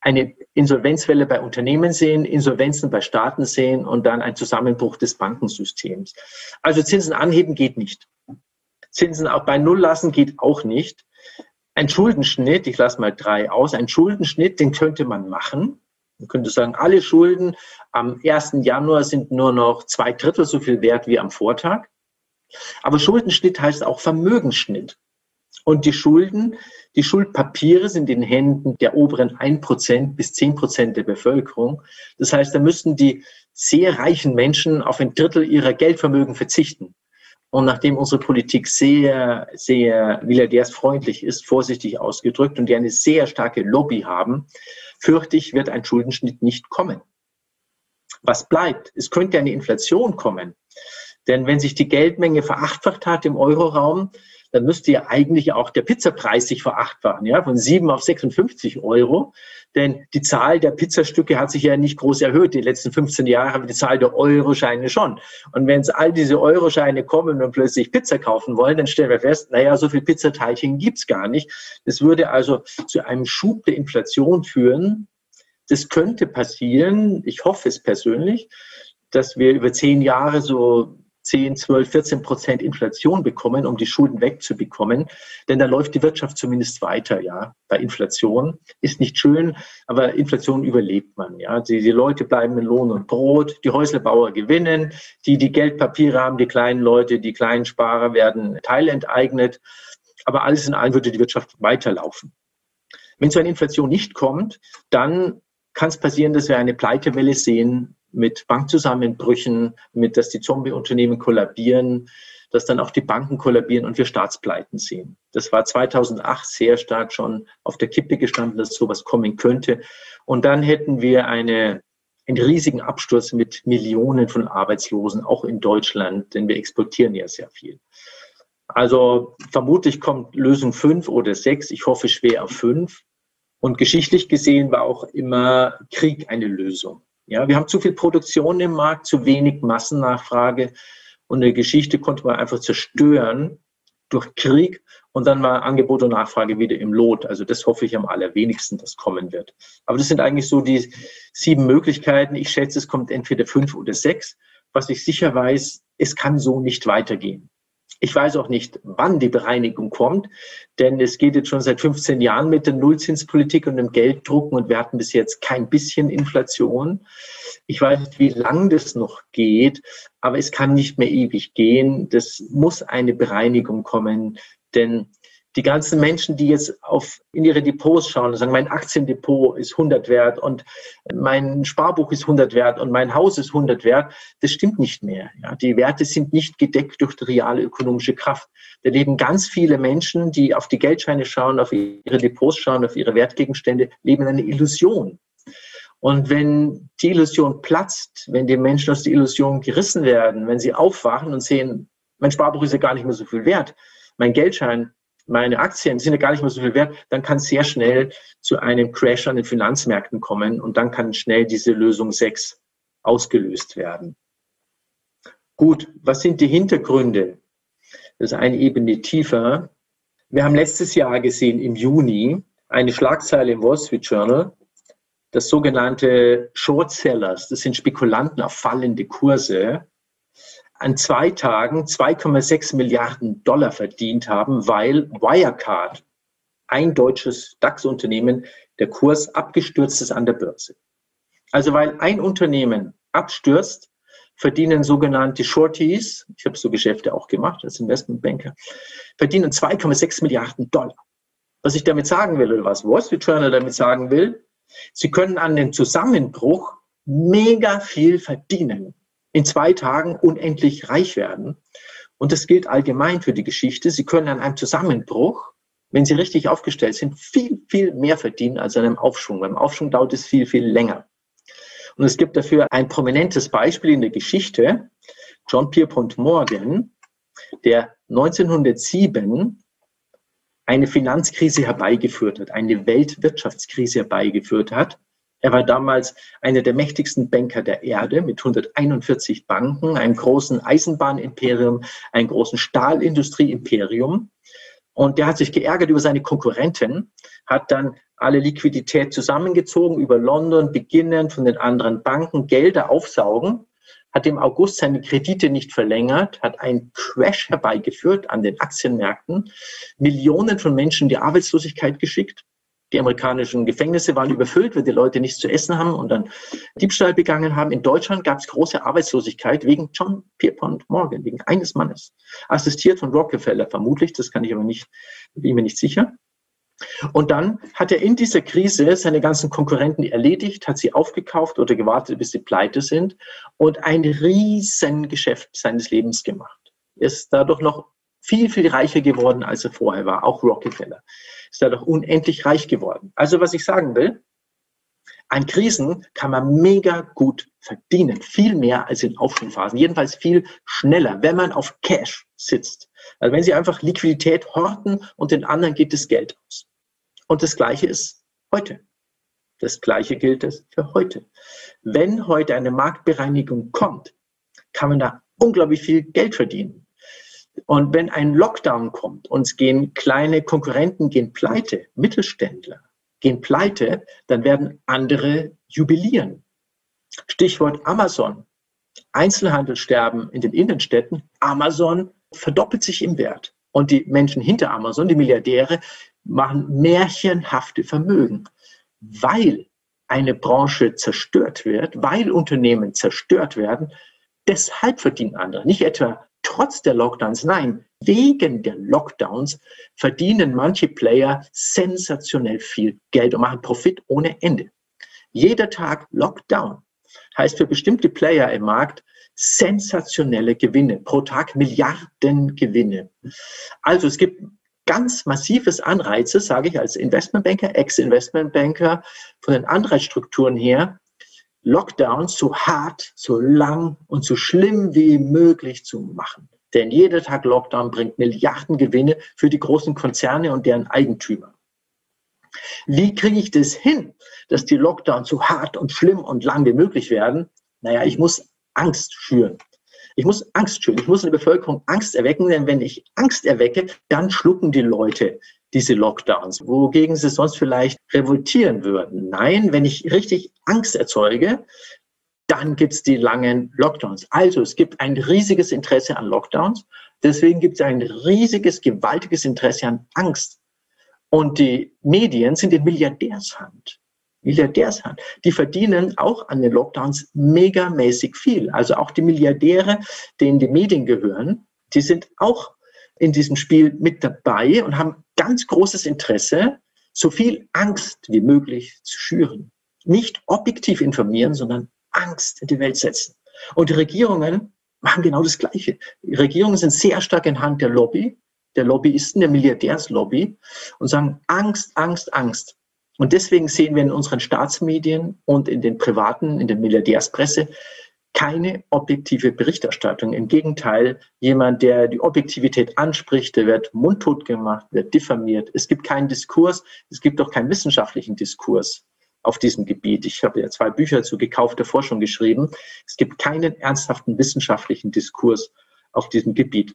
eine Insolvenzwelle bei Unternehmen sehen, Insolvenzen bei Staaten sehen und dann ein Zusammenbruch des Bankensystems. Also Zinsen anheben geht nicht. Zinsen auch bei Null lassen geht auch nicht. Ein Schuldenschnitt, ich lasse mal drei aus, ein Schuldenschnitt, den könnte man machen. Man könnte sagen, alle Schulden am 1. Januar sind nur noch zwei Drittel so viel wert wie am Vortag. Aber Schuldenschnitt heißt auch Vermögensschnitt. Und die Schulden, die Schuldpapiere sind in Händen der oberen 1% bis 10% der Bevölkerung. Das heißt, da müssten die sehr reichen Menschen auf ein Drittel ihrer Geldvermögen verzichten. Und nachdem unsere Politik sehr, sehr milliardärsfreundlich ist, vorsichtig ausgedrückt, und die eine sehr starke Lobby haben, fürchte ich, wird ein Schuldenschnitt nicht kommen. Was bleibt? Es könnte eine Inflation kommen. Denn wenn sich die Geldmenge verachtfacht hat im Euroraum, dann müsste ja eigentlich auch der Pizzapreis sich verachtfachen, ja, von 7 auf 56 Euro. Denn die Zahl der Pizzastücke hat sich ja nicht groß erhöht. Die letzten 15 Jahre haben die Zahl der Euroscheine schon. Und wenn es all diese Euroscheine kommen und plötzlich Pizza kaufen wollen, dann stellen wir fest, naja, so viel Pizzateilchen gibt's gar nicht. Das würde also zu einem Schub der Inflation führen, das könnte passieren. Ich hoffe es persönlich, dass wir über zehn Jahre so 10, 12, 14 Prozent Inflation bekommen, um die Schulden wegzubekommen. Denn da läuft die Wirtschaft zumindest weiter, ja. Bei Inflation ist nicht schön, aber Inflation überlebt man, ja. Die, die Leute bleiben in Lohn und Brot, die Häuslebauer gewinnen, die, die Geldpapiere haben, die kleinen Leute, die kleinen Sparer werden teilenteignet. Aber alles in allem würde die Wirtschaft weiterlaufen. Wenn so eine Inflation nicht kommt, dann kann es passieren, dass wir eine Pleitewelle sehen mit Bankzusammenbrüchen, mit, dass die Zombie-Unternehmen kollabieren, dass dann auch die Banken kollabieren und wir Staatspleiten sehen. Das war 2008 sehr stark schon auf der Kippe gestanden, dass sowas kommen könnte. Und dann hätten wir eine, einen riesigen Absturz mit Millionen von Arbeitslosen, auch in Deutschland, denn wir exportieren ja sehr viel. Also vermutlich kommt Lösung fünf oder sechs. Ich hoffe schwer auf fünf. Und geschichtlich gesehen war auch immer Krieg eine Lösung. Ja, wir haben zu viel Produktion im Markt, zu wenig Massennachfrage und eine Geschichte konnte man einfach zerstören durch Krieg und dann war Angebot und Nachfrage wieder im Lot. Also das hoffe ich am allerwenigsten, dass kommen wird. Aber das sind eigentlich so die sieben Möglichkeiten. Ich schätze, es kommt entweder fünf oder sechs. Was ich sicher weiß, es kann so nicht weitergehen. Ich weiß auch nicht, wann die Bereinigung kommt, denn es geht jetzt schon seit 15 Jahren mit der Nullzinspolitik und dem Gelddrucken und wir hatten bis jetzt kein bisschen Inflation. Ich weiß nicht, wie lang das noch geht, aber es kann nicht mehr ewig gehen. Das muss eine Bereinigung kommen, denn die ganzen Menschen, die jetzt auf, in ihre Depots schauen und sagen, mein Aktiendepot ist 100 wert und mein Sparbuch ist 100 wert und mein Haus ist 100 wert, das stimmt nicht mehr. Ja, die Werte sind nicht gedeckt durch die reale ökonomische Kraft. Da leben ganz viele Menschen, die auf die Geldscheine schauen, auf ihre Depots schauen, auf ihre Wertgegenstände, leben eine Illusion. Und wenn die Illusion platzt, wenn die Menschen aus der Illusion gerissen werden, wenn sie aufwachen und sehen, mein Sparbuch ist ja gar nicht mehr so viel wert, mein Geldschein meine Aktien sind ja gar nicht mehr so viel wert, dann kann es sehr schnell zu einem Crash an den Finanzmärkten kommen und dann kann schnell diese Lösung 6 ausgelöst werden. Gut, was sind die Hintergründe? Das ist eine Ebene tiefer. Wir haben letztes Jahr gesehen, im Juni, eine Schlagzeile im Wall Street Journal, das sogenannte Short Sellers, das sind Spekulanten auf fallende Kurse, an zwei Tagen 2,6 Milliarden Dollar verdient haben, weil Wirecard, ein deutsches DAX-Unternehmen, der Kurs abgestürzt ist an der Börse. Also weil ein Unternehmen abstürzt, verdienen sogenannte Shorties, ich habe so Geschäfte auch gemacht als Investmentbanker, verdienen 2,6 Milliarden Dollar. Was ich damit sagen will oder was Wall Street Journal damit sagen will, sie können an dem Zusammenbruch mega viel verdienen in zwei Tagen unendlich reich werden. Und das gilt allgemein für die Geschichte. Sie können an einem Zusammenbruch, wenn Sie richtig aufgestellt sind, viel, viel mehr verdienen als an einem Aufschwung. Beim Aufschwung dauert es viel, viel länger. Und es gibt dafür ein prominentes Beispiel in der Geschichte. John Pierpont Morgan, der 1907 eine Finanzkrise herbeigeführt hat, eine Weltwirtschaftskrise herbeigeführt hat, er war damals einer der mächtigsten Banker der Erde mit 141 Banken, einem großen Eisenbahnimperium, einem großen Stahlindustrieimperium. Und der hat sich geärgert über seine Konkurrenten, hat dann alle Liquidität zusammengezogen über London, beginnend von den anderen Banken, Gelder aufsaugen, hat im August seine Kredite nicht verlängert, hat einen Crash herbeigeführt an den Aktienmärkten, Millionen von Menschen in die Arbeitslosigkeit geschickt die amerikanischen Gefängnisse waren überfüllt, weil die Leute nichts zu essen haben und dann Diebstahl begangen haben. In Deutschland gab es große Arbeitslosigkeit wegen John Pierpont Morgan, wegen eines Mannes. Assistiert von Rockefeller vermutlich, das kann ich aber nicht, bin mir nicht sicher. Und dann hat er in dieser Krise seine ganzen Konkurrenten erledigt, hat sie aufgekauft oder gewartet, bis sie pleite sind und ein Riesengeschäft seines Lebens gemacht. Er ist dadurch noch viel, viel reicher geworden, als er vorher war, auch Rockefeller ist dadurch unendlich reich geworden. Also was ich sagen will, an Krisen kann man mega gut verdienen, viel mehr als in Aufschwungphasen, jedenfalls viel schneller, wenn man auf Cash sitzt. Also wenn Sie einfach Liquidität horten und den anderen geht das Geld aus. Und das Gleiche ist heute. Das Gleiche gilt es für heute. Wenn heute eine Marktbereinigung kommt, kann man da unglaublich viel Geld verdienen. Und wenn ein Lockdown kommt und gehen kleine Konkurrenten gehen pleite, Mittelständler gehen pleite, dann werden andere jubilieren. Stichwort Amazon. Einzelhandelssterben in den Innenstädten. Amazon verdoppelt sich im Wert. Und die Menschen hinter Amazon, die Milliardäre, machen märchenhafte Vermögen, weil eine Branche zerstört wird, weil Unternehmen zerstört werden. Deshalb verdienen andere. Nicht etwa trotz der Lockdowns, nein, wegen der Lockdowns verdienen manche Player sensationell viel Geld und machen Profit ohne Ende. Jeder Tag Lockdown heißt für bestimmte Player im Markt sensationelle Gewinne, pro Tag Milliarden Gewinne. Also es gibt ganz massives Anreize, sage ich als Investmentbanker, Ex-Investmentbanker, von den Anreizstrukturen her, Lockdowns so hart, so lang und so schlimm wie möglich zu machen. Denn jeder Tag Lockdown bringt Milliarden Gewinne für die großen Konzerne und deren Eigentümer. Wie kriege ich das hin, dass die Lockdowns so hart und schlimm und lang wie möglich werden? Naja, ich muss Angst schüren. Ich muss Angst schüren. Ich muss in der Bevölkerung Angst erwecken, denn wenn ich Angst erwecke, dann schlucken die Leute diese Lockdowns, wogegen sie sonst vielleicht revoltieren würden. Nein, wenn ich richtig Angst erzeuge, dann gibt es die langen Lockdowns. Also es gibt ein riesiges Interesse an Lockdowns. Deswegen gibt es ein riesiges, gewaltiges Interesse an Angst. Und die Medien sind in Milliardärshand. Milliardärshand. Die verdienen auch an den Lockdowns megamäßig viel. Also auch die Milliardäre, denen die Medien gehören, die sind auch in diesem Spiel mit dabei und haben ganz großes Interesse, so viel Angst wie möglich zu schüren. Nicht objektiv informieren, sondern Angst in die Welt setzen. Und die Regierungen machen genau das Gleiche. Die Regierungen sind sehr stark in Hand der Lobby, der Lobbyisten, der Milliardärslobby und sagen Angst, Angst, Angst. Und deswegen sehen wir in unseren Staatsmedien und in den privaten, in der Milliardärspresse keine objektive Berichterstattung. Im Gegenteil, jemand, der die Objektivität anspricht, der wird mundtot gemacht, wird diffamiert. Es gibt keinen Diskurs, es gibt auch keinen wissenschaftlichen Diskurs auf diesem Gebiet. Ich habe ja zwei Bücher zu gekaufter Forschung geschrieben. Es gibt keinen ernsthaften wissenschaftlichen Diskurs auf diesem Gebiet.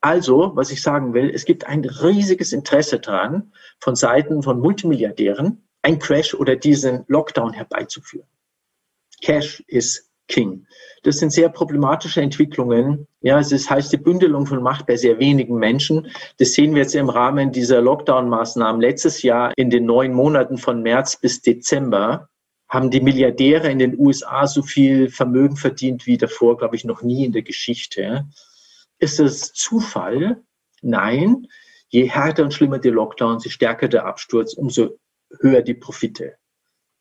Also, was ich sagen will, es gibt ein riesiges Interesse daran, von Seiten von Multimilliardären ein Crash oder diesen Lockdown herbeizuführen. Cash ist King. Das sind sehr problematische Entwicklungen. Ja, es ist, heißt die Bündelung von Macht bei sehr wenigen Menschen. Das sehen wir jetzt im Rahmen dieser Lockdown-Maßnahmen. Letztes Jahr in den neun Monaten von März bis Dezember haben die Milliardäre in den USA so viel Vermögen verdient wie davor, glaube ich, noch nie in der Geschichte. Ist es Zufall? Nein. Je härter und schlimmer die Lockdowns, je stärker der Absturz, umso höher die Profite.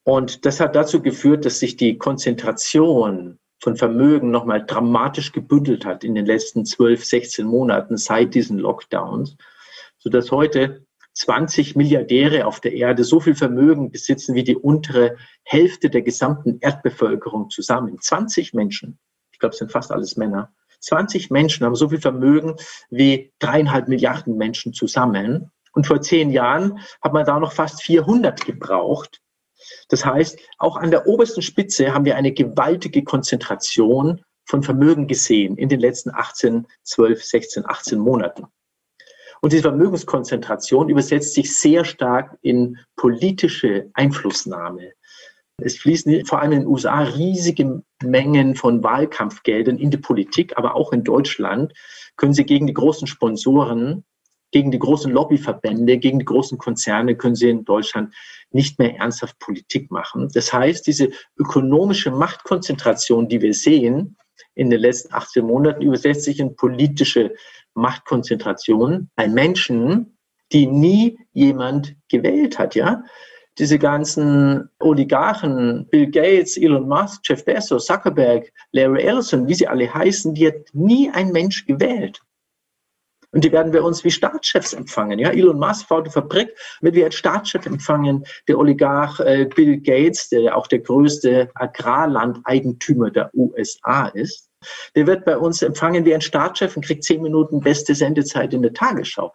Und das hat dazu geführt, dass sich die Konzentration von Vermögen nochmal dramatisch gebündelt hat in den letzten 12, 16 Monaten seit diesen Lockdowns, sodass heute 20 Milliardäre auf der Erde so viel Vermögen besitzen wie die untere Hälfte der gesamten Erdbevölkerung zusammen. 20 Menschen, ich glaube, es sind fast alles Männer, 20 Menschen haben so viel Vermögen wie dreieinhalb Milliarden Menschen zusammen. Und vor zehn Jahren hat man da noch fast 400 gebraucht. Das heißt, auch an der obersten Spitze haben wir eine gewaltige Konzentration von Vermögen gesehen in den letzten 18, 12, 16, 18 Monaten. Und diese Vermögenskonzentration übersetzt sich sehr stark in politische Einflussnahme. Es fließen vor allem in den USA riesige Mengen von Wahlkampfgeldern in die Politik, aber auch in Deutschland können sie gegen die großen Sponsoren, gegen die großen Lobbyverbände, gegen die großen Konzerne können sie in Deutschland nicht mehr ernsthaft Politik machen. Das heißt, diese ökonomische Machtkonzentration, die wir sehen in den letzten 18 Monaten, übersetzt sich in politische Machtkonzentration bei Menschen, die nie jemand gewählt hat, ja diese ganzen Oligarchen, Bill Gates, Elon Musk, Jeff Bezos, Zuckerberg, Larry Ellison, wie sie alle heißen, die hat nie ein Mensch gewählt. Und die werden wir uns wie Staatschefs empfangen. Ja, Elon Musk baut eine Fabrik, wird wir als Staatschef empfangen. Der Oligarch äh, Bill Gates, der auch der größte Agrarlandeigentümer der USA ist, der wird bei uns empfangen wie ein Staatschef und kriegt zehn Minuten beste Sendezeit in der Tagesschau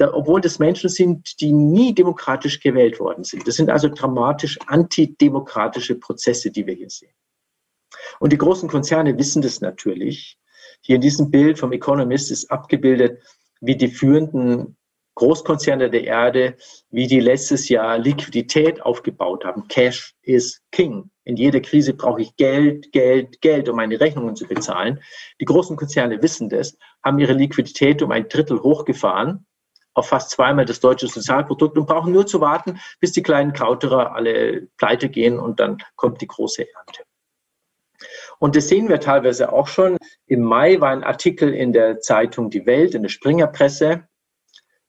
obwohl das Menschen sind, die nie demokratisch gewählt worden sind. Das sind also dramatisch antidemokratische Prozesse, die wir hier sehen. Und die großen Konzerne wissen das natürlich. Hier in diesem Bild vom Economist ist abgebildet, wie die führenden Großkonzerne der Erde, wie die letztes Jahr Liquidität aufgebaut haben. Cash is King In jeder Krise brauche ich Geld, Geld, Geld, um meine Rechnungen zu bezahlen. Die großen Konzerne wissen das, haben ihre Liquidität um ein Drittel hochgefahren auf fast zweimal das deutsche Sozialprodukt und brauchen nur zu warten, bis die kleinen Krauterer alle pleite gehen und dann kommt die große Ernte. Und das sehen wir teilweise auch schon. Im Mai war ein Artikel in der Zeitung Die Welt, in der Springerpresse.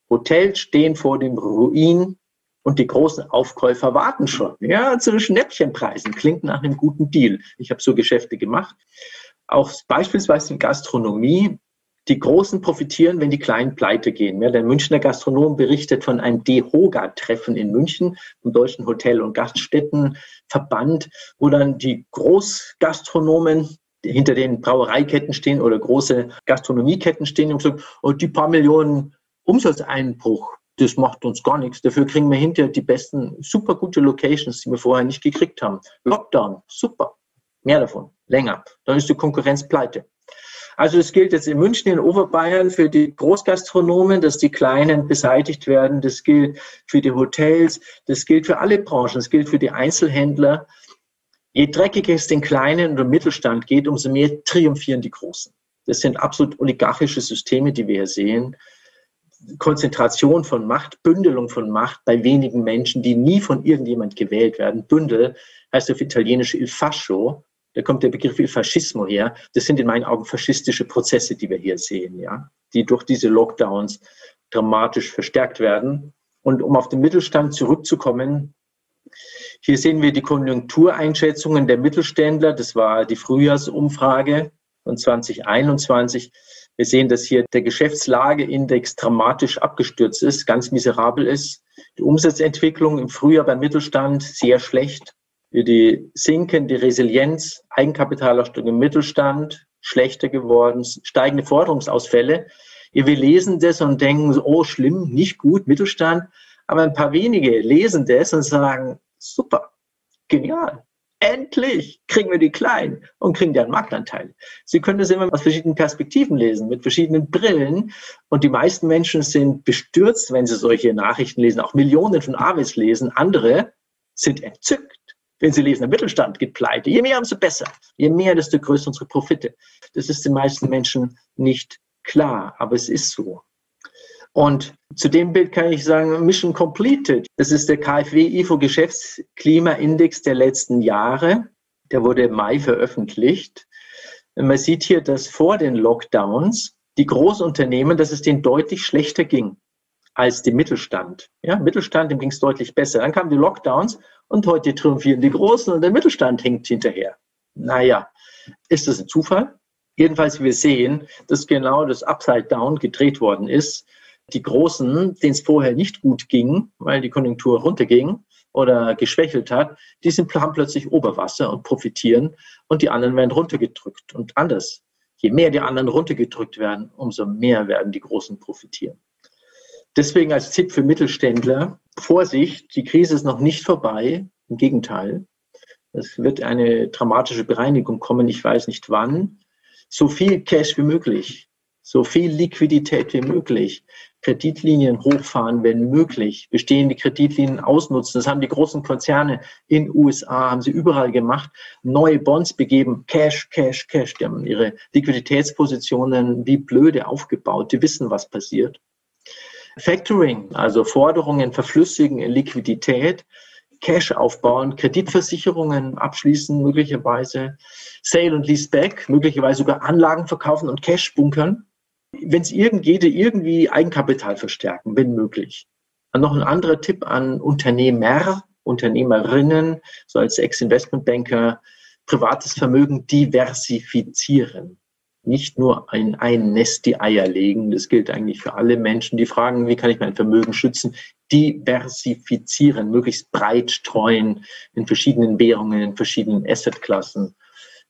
Hotels stehen vor dem Ruin und die großen Aufkäufer warten schon. Ja, zu Schnäppchenpreisen. Klingt nach einem guten Deal. Ich habe so Geschäfte gemacht. Auch beispielsweise in Gastronomie die Großen profitieren, wenn die Kleinen pleite gehen. Ja, der Münchner Gastronom berichtet von einem DEHOGA-Treffen in München, vom Deutschen Hotel- und Gaststättenverband, wo dann die Großgastronomen hinter den Brauereiketten stehen oder große Gastronomieketten stehen und sagen, oh, die paar Millionen Umsatzeinbruch, das macht uns gar nichts. Dafür kriegen wir hinterher die besten, super gute Locations, die wir vorher nicht gekriegt haben. Lockdown, super. Mehr davon, länger. Dann ist die Konkurrenz pleite. Also es gilt jetzt in München, in Oberbayern für die Großgastronomen, dass die Kleinen beseitigt werden. Das gilt für die Hotels. Das gilt für alle Branchen. Das gilt für die Einzelhändler. Je dreckiger es den Kleinen und Mittelstand geht, umso mehr triumphieren die Großen. Das sind absolut oligarchische Systeme, die wir hier sehen. Konzentration von Macht, Bündelung von Macht bei wenigen Menschen, die nie von irgendjemand gewählt werden. Bündel heißt auf Italienisch il fascio, da kommt der Begriff Faschismo her. Das sind in meinen Augen faschistische Prozesse, die wir hier sehen, ja, die durch diese Lockdowns dramatisch verstärkt werden. Und um auf den Mittelstand zurückzukommen, hier sehen wir die Konjunktureinschätzungen der Mittelständler. Das war die Frühjahrsumfrage von 2021. Wir sehen, dass hier der Geschäftslageindex dramatisch abgestürzt ist, ganz miserabel ist. Die Umsatzentwicklung im Frühjahr beim Mittelstand sehr schlecht die sinkende Resilienz, Eigenkapitalerstellung im Mittelstand, schlechter geworden, steigende Forderungsausfälle. Wir lesen das und denken, oh schlimm, nicht gut, Mittelstand. Aber ein paar wenige lesen das und sagen, super, genial, endlich kriegen wir die Kleinen und kriegen deren Marktanteil. Sie können das immer aus verschiedenen Perspektiven lesen, mit verschiedenen Brillen. Und die meisten Menschen sind bestürzt, wenn sie solche Nachrichten lesen, auch Millionen von Avis lesen. Andere sind entzückt wenn Sie lesen, der Mittelstand geht pleite. Je mehr, umso besser. Je mehr, desto größer unsere Profite. Das ist den meisten Menschen nicht klar, aber es ist so. Und zu dem Bild kann ich sagen, Mission Completed. Das ist der KfW IFO Geschäftsklimaindex der letzten Jahre. Der wurde im Mai veröffentlicht. Man sieht hier, dass vor den Lockdowns die Großunternehmen, dass es denen deutlich schlechter ging als dem Mittelstand. Ja, Mittelstand, dem ging es deutlich besser. Dann kamen die Lockdowns und heute triumphieren die Großen und der Mittelstand hängt hinterher. Naja, ist das ein Zufall? Jedenfalls, wir sehen, dass genau das Upside Down gedreht worden ist. Die Großen, denen es vorher nicht gut ging, weil die Konjunktur runterging oder geschwächelt hat, die sind, haben plötzlich Oberwasser und profitieren und die anderen werden runtergedrückt. Und anders. Je mehr die anderen runtergedrückt werden, umso mehr werden die Großen profitieren. Deswegen als Tipp für Mittelständler, Vorsicht, die Krise ist noch nicht vorbei. Im Gegenteil. Es wird eine dramatische Bereinigung kommen. Ich weiß nicht wann. So viel Cash wie möglich. So viel Liquidität wie möglich. Kreditlinien hochfahren, wenn möglich. Bestehende Kreditlinien ausnutzen. Das haben die großen Konzerne in USA, haben sie überall gemacht. Neue Bonds begeben. Cash, Cash, Cash. Die haben ihre Liquiditätspositionen wie blöde aufgebaut. Die wissen, was passiert. Factoring, also Forderungen verflüssigen in Liquidität, Cash aufbauen, Kreditversicherungen abschließen, möglicherweise Sale und Leaseback, möglicherweise sogar Anlagen verkaufen und Cash bunkern. Wenn es irgend geht, irgendwie Eigenkapital verstärken, wenn möglich. Und noch ein anderer Tipp an Unternehmer, Unternehmerinnen, so als Ex-Investmentbanker, privates Vermögen diversifizieren nicht nur in ein Nest die Eier legen. Das gilt eigentlich für alle Menschen, die fragen, wie kann ich mein Vermögen schützen? Diversifizieren, möglichst breit streuen in verschiedenen Währungen, in verschiedenen Assetklassen,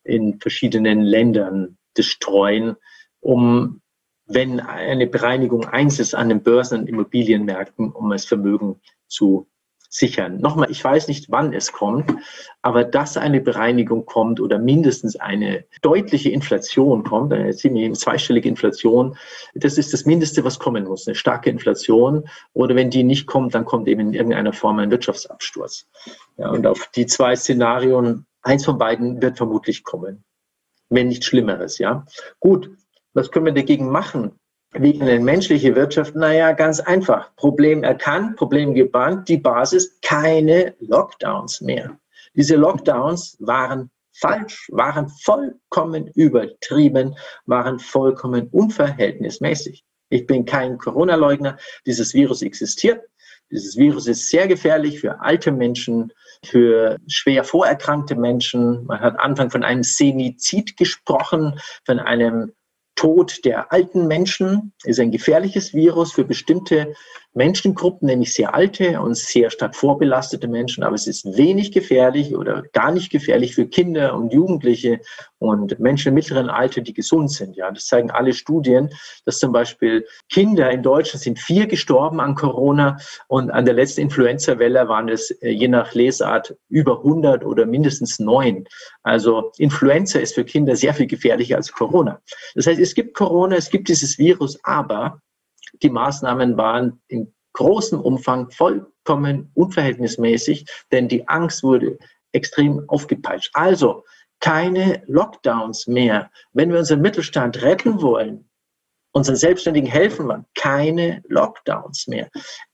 in verschiedenen Ländern das streuen, um wenn eine Bereinigung eins ist an den Börsen und Immobilienmärkten, um das Vermögen zu sichern. Nochmal, ich weiß nicht, wann es kommt, aber dass eine Bereinigung kommt oder mindestens eine deutliche Inflation kommt, eine ziemlich zweistellige Inflation, das ist das Mindeste, was kommen muss, eine starke Inflation. Oder wenn die nicht kommt, dann kommt eben in irgendeiner Form ein Wirtschaftsabsturz. Ja, und auf die zwei Szenarien Eins von beiden wird vermutlich kommen, wenn nicht Schlimmeres, ja. Gut, was können wir dagegen machen? Wie eine menschliche Wirtschaft? Naja, ganz einfach. Problem erkannt, Problem gebannt. Die Basis, keine Lockdowns mehr. Diese Lockdowns waren falsch, waren vollkommen übertrieben, waren vollkommen unverhältnismäßig. Ich bin kein Corona-Leugner. Dieses Virus existiert. Dieses Virus ist sehr gefährlich für alte Menschen, für schwer vorerkrankte Menschen. Man hat Anfang von einem Semizid gesprochen, von einem Tod der alten Menschen ist ein gefährliches Virus für bestimmte Menschengruppen, nämlich sehr alte und sehr stark vorbelastete Menschen. Aber es ist wenig gefährlich oder gar nicht gefährlich für Kinder und Jugendliche und Menschen im mittleren Alter, die gesund sind. Ja, das zeigen alle Studien, dass zum Beispiel Kinder in Deutschland sind vier gestorben an Corona und an der letzten Influenza-Welle waren es äh, je nach Lesart über 100 oder mindestens neun. Also Influenza ist für Kinder sehr viel gefährlicher als Corona. Das heißt, es gibt Corona, es gibt dieses Virus, aber die Maßnahmen waren in großem Umfang vollkommen unverhältnismäßig, denn die Angst wurde extrem aufgepeitscht. Also keine Lockdowns mehr. Wenn wir unseren Mittelstand retten wollen, unseren Selbstständigen helfen wollen, keine Lockdowns mehr.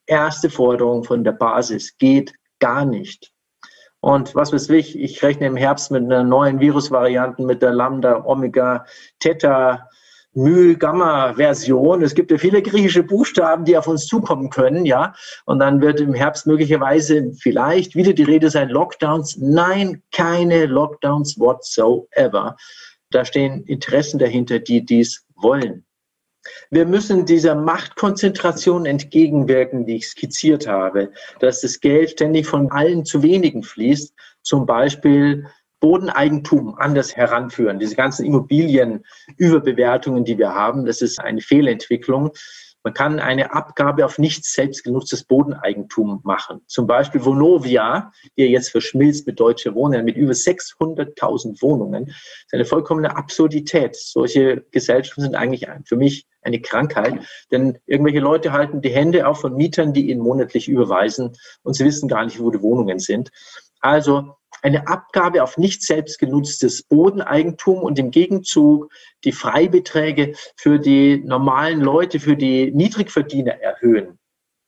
Erste Forderung von der Basis geht gar nicht. Und was weiß ich, ich rechne im Herbst mit einer neuen Virusvariante, mit der Lambda, Omega, Theta, Mühl-Gamma-Version. Es gibt ja viele griechische Buchstaben, die auf uns zukommen können, ja. Und dann wird im Herbst möglicherweise vielleicht wieder die Rede sein, Lockdowns. Nein, keine Lockdowns whatsoever. Da stehen Interessen dahinter, die dies wollen. Wir müssen dieser Machtkonzentration entgegenwirken, die ich skizziert habe, dass das Geld ständig von allen zu wenigen fließt, zum Beispiel Bodeneigentum anders heranführen. Diese ganzen Immobilienüberbewertungen, die wir haben, das ist eine Fehlentwicklung. Man kann eine Abgabe auf nicht selbstgenutztes Bodeneigentum machen. Zum Beispiel Vonovia, die jetzt verschmilzt mit Deutsche Wohnen, mit über 600.000 Wohnungen. Das ist eine vollkommene Absurdität. Solche Gesellschaften sind eigentlich für mich eine Krankheit, denn irgendwelche Leute halten die Hände auf von Mietern, die ihnen monatlich überweisen und sie wissen gar nicht, wo die Wohnungen sind. Also eine Abgabe auf nicht selbst genutztes Bodeneigentum und im Gegenzug die Freibeträge für die normalen Leute, für die Niedrigverdiener erhöhen.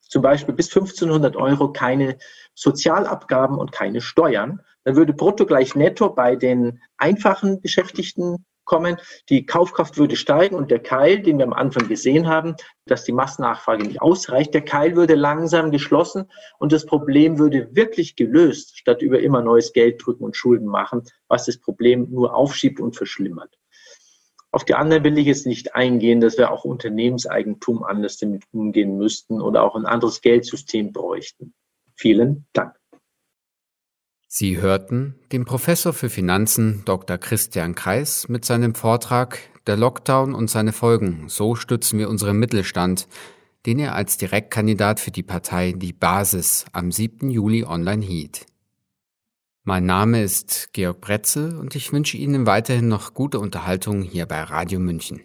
Zum Beispiel bis 1500 Euro keine Sozialabgaben und keine Steuern. Dann würde brutto gleich netto bei den einfachen Beschäftigten kommen. Die Kaufkraft würde steigen und der Keil, den wir am Anfang gesehen haben, dass die Massennachfrage nicht ausreicht, der Keil würde langsam geschlossen und das Problem würde wirklich gelöst, statt über immer neues Geld drücken und Schulden machen, was das Problem nur aufschiebt und verschlimmert. Auf die anderen will ich jetzt nicht eingehen, dass wir auch Unternehmenseigentum anders damit umgehen müssten oder auch ein anderes Geldsystem bräuchten. Vielen Dank. Sie hörten den Professor für Finanzen Dr. Christian Kreis mit seinem Vortrag Der Lockdown und seine Folgen. So stützen wir unseren Mittelstand, den er als Direktkandidat für die Partei Die Basis am 7. Juli online hielt. Mein Name ist Georg Bretzel und ich wünsche Ihnen weiterhin noch gute Unterhaltung hier bei Radio München.